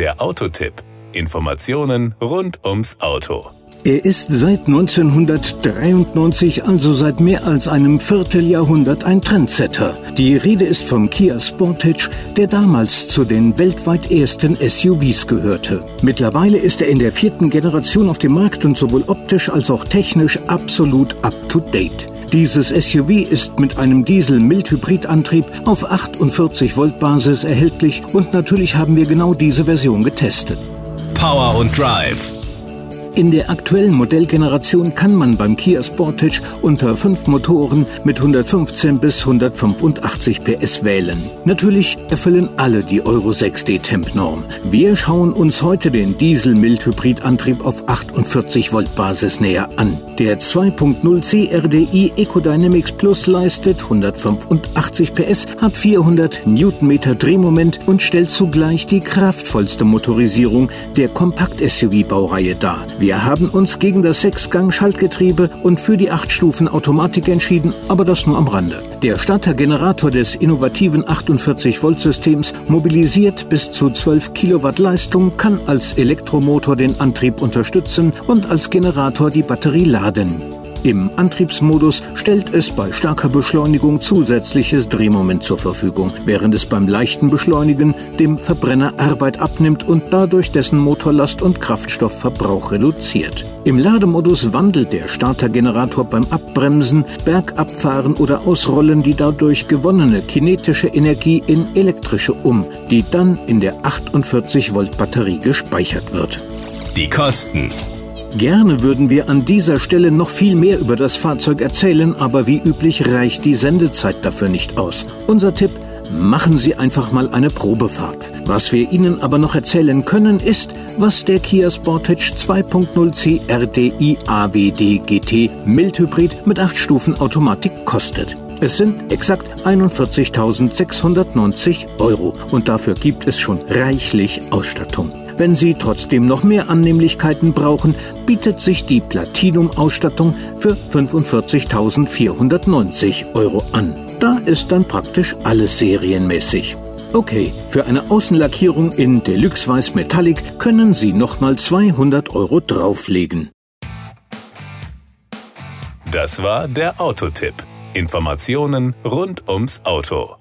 Der Autotipp. Informationen rund ums Auto. Er ist seit 1993, also seit mehr als einem Vierteljahrhundert, ein Trendsetter. Die Rede ist vom Kia Sportage, der damals zu den weltweit ersten SUVs gehörte. Mittlerweile ist er in der vierten Generation auf dem Markt und sowohl optisch als auch technisch absolut up-to-date. Dieses SUV ist mit einem Diesel-Mild-Hybrid-Antrieb auf 48 Volt Basis erhältlich und natürlich haben wir genau diese Version getestet. Power und Drive in der aktuellen Modellgeneration kann man beim Kia Sportage unter fünf Motoren mit 115 bis 185 PS wählen. Natürlich erfüllen alle die Euro 6D Temp-Norm. Wir schauen uns heute den Diesel-Mild-Hybrid-Antrieb auf 48 Volt Basis näher an. Der 2.0 CRDI Ecodynamics Plus leistet 185 PS, hat 400 Newtonmeter Drehmoment und stellt zugleich die kraftvollste Motorisierung der Kompakt-SUV-Baureihe dar. Wir haben uns gegen das Sechsgang-Schaltgetriebe und für die 8-Stufen-Automatik entschieden, aber das nur am Rande. Der Startergenerator des innovativen 48-Volt-Systems mobilisiert bis zu 12 Kilowatt Leistung, kann als Elektromotor den Antrieb unterstützen und als Generator die Batterie laden. Im Antriebsmodus stellt es bei starker Beschleunigung zusätzliches Drehmoment zur Verfügung, während es beim leichten Beschleunigen dem Verbrenner Arbeit abnimmt und dadurch dessen Motorlast und Kraftstoffverbrauch reduziert. Im Lademodus wandelt der Startergenerator beim Abbremsen, Bergabfahren oder Ausrollen die dadurch gewonnene kinetische Energie in elektrische um, die dann in der 48 Volt Batterie gespeichert wird. Die Kosten Gerne würden wir an dieser Stelle noch viel mehr über das Fahrzeug erzählen, aber wie üblich reicht die Sendezeit dafür nicht aus. Unser Tipp, machen Sie einfach mal eine Probefahrt. Was wir Ihnen aber noch erzählen können, ist, was der Kia Sportage 2.0 CRDI AWD GT Mildhybrid mit 8 Stufen Automatik kostet. Es sind exakt 41.690 Euro und dafür gibt es schon reichlich Ausstattung. Wenn Sie trotzdem noch mehr Annehmlichkeiten brauchen, bietet sich die Platinum-Ausstattung für 45.490 Euro an. Da ist dann praktisch alles serienmäßig. Okay, für eine Außenlackierung in Deluxe Weiß Metallic können Sie nochmal 200 Euro drauflegen. Das war der Autotipp. Informationen rund ums Auto.